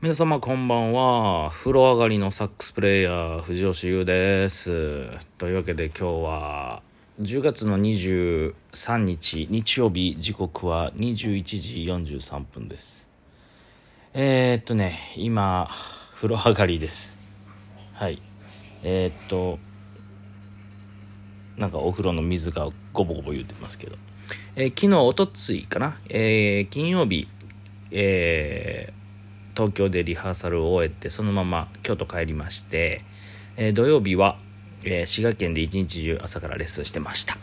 皆様こんばんは。風呂上がりのサックスプレイヤー、藤吉優です。というわけで今日は、10月の23日、日曜日、時刻は21時43分です。えー、っとね、今、風呂上がりです。はい。えー、っと、なんかお風呂の水がゴボゴボ言ってますけど。えー昨日、おとついかな、えー金曜日、えー東京でリハーサルを終えてそのまま京都帰りまして、えー土曜日は、えー滋賀県で一日中朝からレッスンしてました。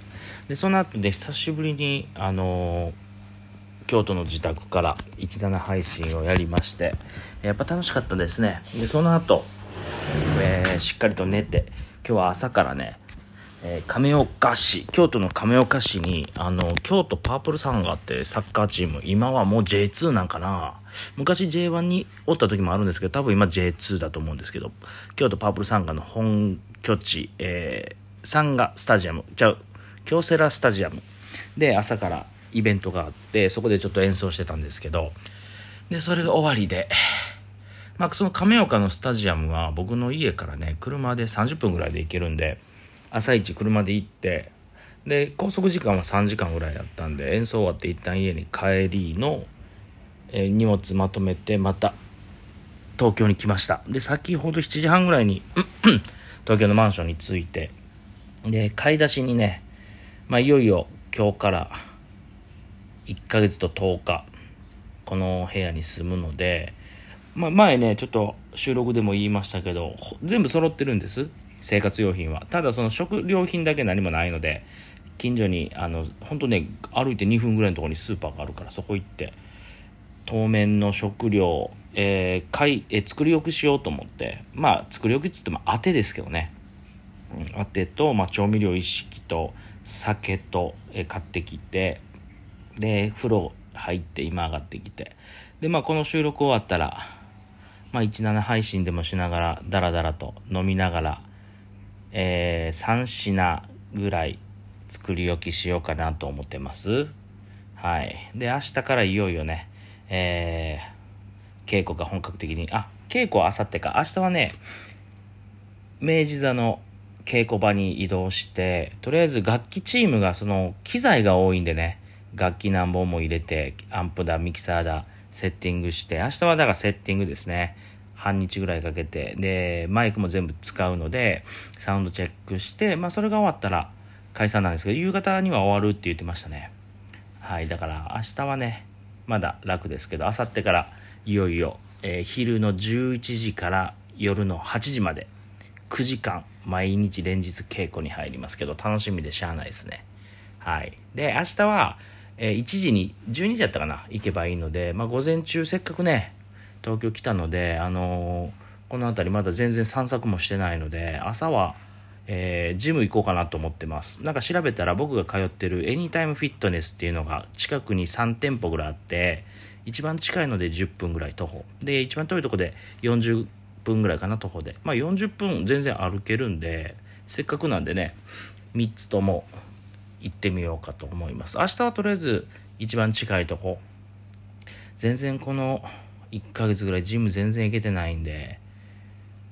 でその後で久しぶりにあのー京都の自宅から17配信をやりましてやっぱ楽しかったですね。でその後、えーしっかりと寝て今日は朝からねえ亀岡市京都の亀岡市にあの京都パープルサンガってサッカーチーム今はもう J2 なんかな。昔 J1 におった時もあるんですけど多分今 J2 だと思うんですけど京都パープルサンガの本拠地、えーサンガスタジアムじゃあ京セラスタジアム。で朝からイベントがあってそこでちょっと演奏してたんですけどでそれが終わりでまあ、その亀岡のスタジアムは僕の家からね車で30分ぐらいで行けるんで朝一車で行ってで高速時間は3時間ぐらいやったんで演奏終わって一旦家に帰りの、え荷物まとめてまた東京に来ました。で先ほど7時半ぐらいに 東京のマンションに着いてで買い出しにね、まあ、いよいよ今日から1ヶ月と10日この部屋に住むので、まあ、前ねちょっと収録でも言いましたけど全部揃ってるんです。生活用品は。ただその食料品だけ何もないので近所にあの本当ね歩いて2分ぐらいのところにスーパーがあるからそこ行って当面の食料、えー買いえー作り置きしようと思ってまあ作り置きっつっても当てですけどね。うん当てと、まあ、調味料一式と酒と、えー買ってきてで風呂入って今上がってきて。でまあこの収録終わったらまあ17配信でもしながらダラダラと飲みながらえー3品ぐらい作り置きしようかなと思ってます。はい。で明日からいよいよね。えー稽古が本格的に。あ稽古は明後日か。明日はね明治座の稽古場に移動してとりあえず楽器チームがその機材が多いんでね。楽器何本も入れてアンプだミキサーだセッティングして。明日はだからセッティングですね。半日ぐらいかけて。でマイクも全部使うのでサウンドチェックして、まあ、それが終わったら解散なんですけど夕方には終わるって言ってましたね。はいだから明日はねまだ楽ですけど明後日からいよいよ、えー昼の11時から夜の8時まで9時間毎日連日稽古に入りますけど楽しみでしゃあないですね。はい。で明日は、えー1時に12時やったかな行けばいいので、まあ、午前中せっかくね東京来たのであのーこの辺りまだ全然散策もしてないので朝はえージム行こうかなと思ってます。なんか調べたら僕が通ってるエニタイムフィットネスっていうのが近くに3店舗ぐらいあって一番近いので10分ぐらい徒歩。で一番遠いとこで40分ぐらいかな徒歩で。まあ40分全然歩けるんでせっかくなんでね3つとも行ってみようかと思います。明日はとりあえず一番近いとこ。全然この1ヶ月ぐらいジム全然行けてないんで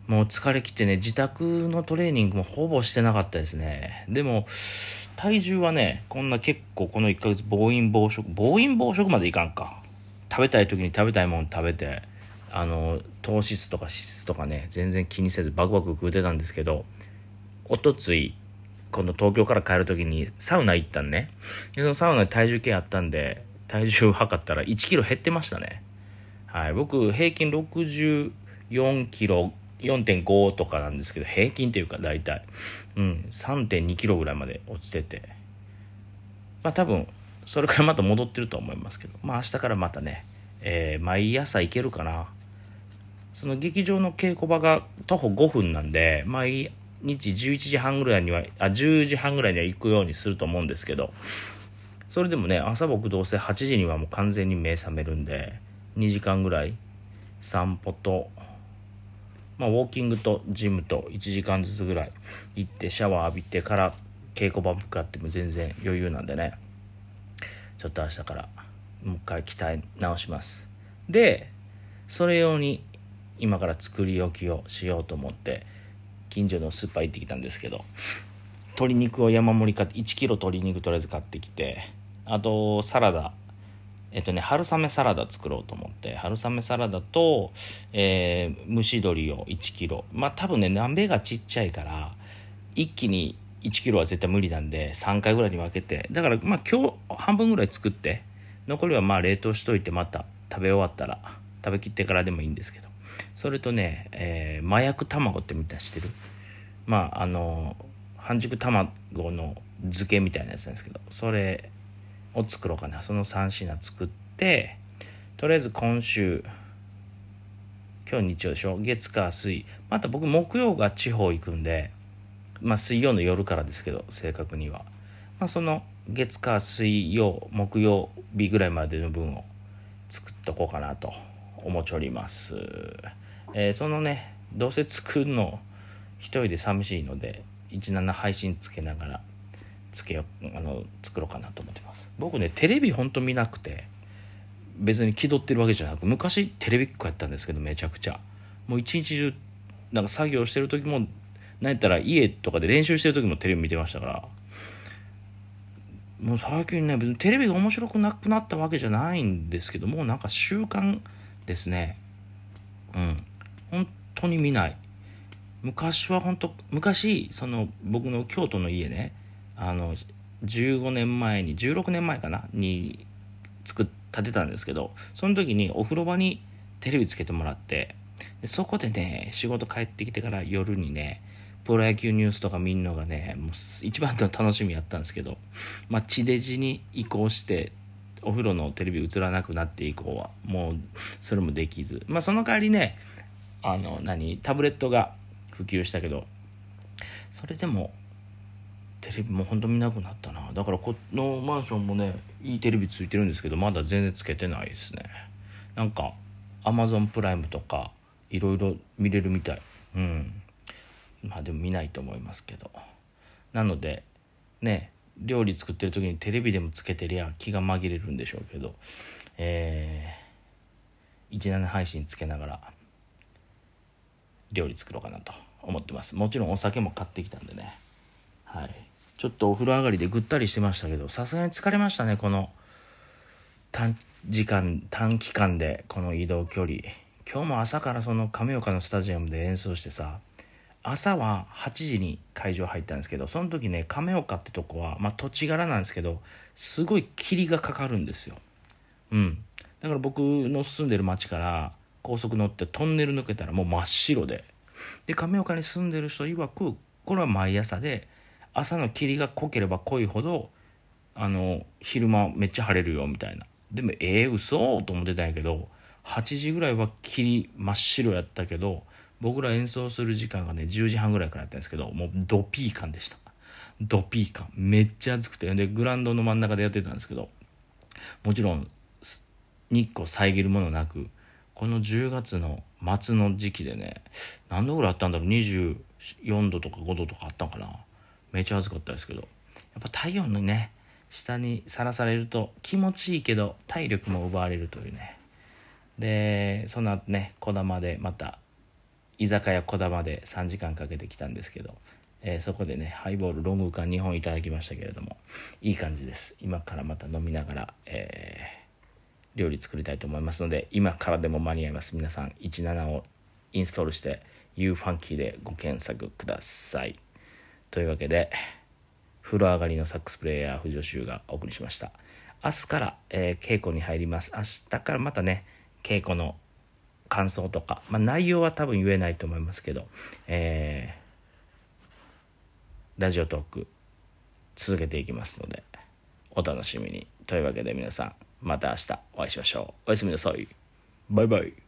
もう疲れ切ってね、自宅のトレーニングもほぼしてなかったですね。でも、体重はね、こんな結構この1ヶ月暴飲暴食、暴飲暴食までいかんか。食べたい時に食べたいもの食べて、あの、糖質とか脂質とかね、全然気にせずバクバク食うてたんですけど、おとつい、今度東京から帰る時にサウナ行ったんね。で、そのサウナで体重計あったんで、体重測ったら1キロ減ってましたね。はい、僕平均64キロ4.5とかなんですけど平均っていうか大体。うん。3.2キロぐらいまで落ちてて。まあ多分それからまた戻ってると思いますけど。まあ明日からまたね、えー毎朝行けるかな。その劇場の稽古場が徒歩5分なんで毎日11時半ぐらいにはあ10時半ぐらいには行くようにすると思うんですけど。それでもね朝僕どうせ8時にはもう完全に目覚めるんで2時間ぐらい。散歩とまあ、ウォーキングとジムと1時間ずつぐらい。行ってシャワー浴びてから稽古場向かっても全然余裕なんでね。ちょっと明日からもう一回鍛え直します。でそれ用に今から作り置きをしようと思って近所のスーパー行ってきたんですけど鶏肉を山盛り買って1キロ鶏肉とりあえず買ってきてあとサラダえっとね春雨サラダ作ろうと思って春雨サラダと、えー、蒸し鶏を1キロ。まあ多分ね鍋がちっちゃいから一気に1キロは絶対無理なんで3回ぐらいに分けて。だからまあ今日半分ぐらい作って残りはまあ冷凍しといてまた食べ終わったら食べきってからでもいいんですけど。それとね、えー、麻薬卵ってみたいしてる？まああの半熟卵の漬けみたいなやつなんですけどそれを作ろうかな。その3品作ってとりあえず今週今日日曜でしょ？月火水。また僕木曜が地方行くんでまあ水曜の夜からですけど正確には。まあその月火水曜木曜日ぐらいまでの分を作っとこうかなと思っております、えー、そのねどうせ作るの一人で寂しいので17配信つけながらつけよあの作ろうかなと思ってます。僕ねテレビほんと見なくて別に気取ってるわけじゃなく昔テレビっ子やったんですけどめちゃくちゃ。もう一日中なんか作業してる時も何やったら家とかで練習してる時もテレビ見てましたから。もう最近ね別にテレビが面白くなくなったわけじゃないんですけどもうなんか習慣ですね。うん。本当に見ない。昔は本当昔その僕の京都の家ねあの15年前に16年前かな？に作建てたんですけどその時にお風呂場にテレビつけてもらってそこでね仕事帰ってきてから夜にねプロ野球ニュースとか見んのがねもう一番の楽しみやったんですけど、まあ、地デジに移行してお風呂のテレビ映らなくなって以降はもうそれもできず。まあその代わりねあの何？タブレットが普及したけどそれでもテレビもほんと見なくなったな。だからこのマンションもねいいテレビついてるんですけどまだ全然つけてないですね。なんかアマゾンプライムとかいろいろ見れるみたい。うん。まあでも見ないと思いますけど。なのでね料理作ってる時にテレビでもつけてりゃ気が紛れるんでしょうけど。えー、17配信つけながら料理作ろうかなと思ってます。もちろんお酒も買ってきたんでね。はい。ちょっとお風呂上がりでぐったりしてましたけどさすがに疲れましたねこの短時間短期間でこの移動距離。今日も朝からその亀岡のスタジアムで演奏してさ朝は8時に会場入ったんですけどその時ね亀岡ってとこは、まあ、土地柄なんですけどすごい霧がかかるんですよ。うん。だから僕の住んでる町から高速乗ってトンネル抜けたらもう真っ白で。で亀岡に住んでる人曰くこれは毎朝で朝の霧が濃ければ濃いほどあの昼間めっちゃ晴れるよみたいな。でもええー、嘘と思ってたんやけど8時ぐらいは霧真っ白やったけど僕ら演奏する時間がね10時半ぐらいからやったんですけどもうドピー感でした。ドピー感。めっちゃ暑くて。でグラウンドの真ん中でやってたんですけどもちろん日光遮るものなくこの10月の末の時期でね何度ぐらいあったんだろう？24度とか5度とかあったんかな？めちゃ暑かったですけど。やっぱ太陽のね下にさらされると気持ちいいけど体力も奪われるというね。でその後ね児玉でまた居酒屋こだまで3時間かけてきたんですけど、えー、そこでねハイボールロング缶2本いただきましたけれどもいい感じです。今からまた飲みながら、えー、料理作りたいと思いますので今からでも間に合います。皆さん17をインストールして UFunky でご検索ください。というわけで風呂上がりのサックスプレーヤー藤尾修がお送りしました明日から、えー、稽古に入ります明日からまたね稽古の感想とか、まあ、内容は多分言えないと思いますけど、えー、ラジオトーク続けていきますので、お楽しみに。というわけで皆さん、また明日お会いしましょう。おやすみなさい。バイバイ。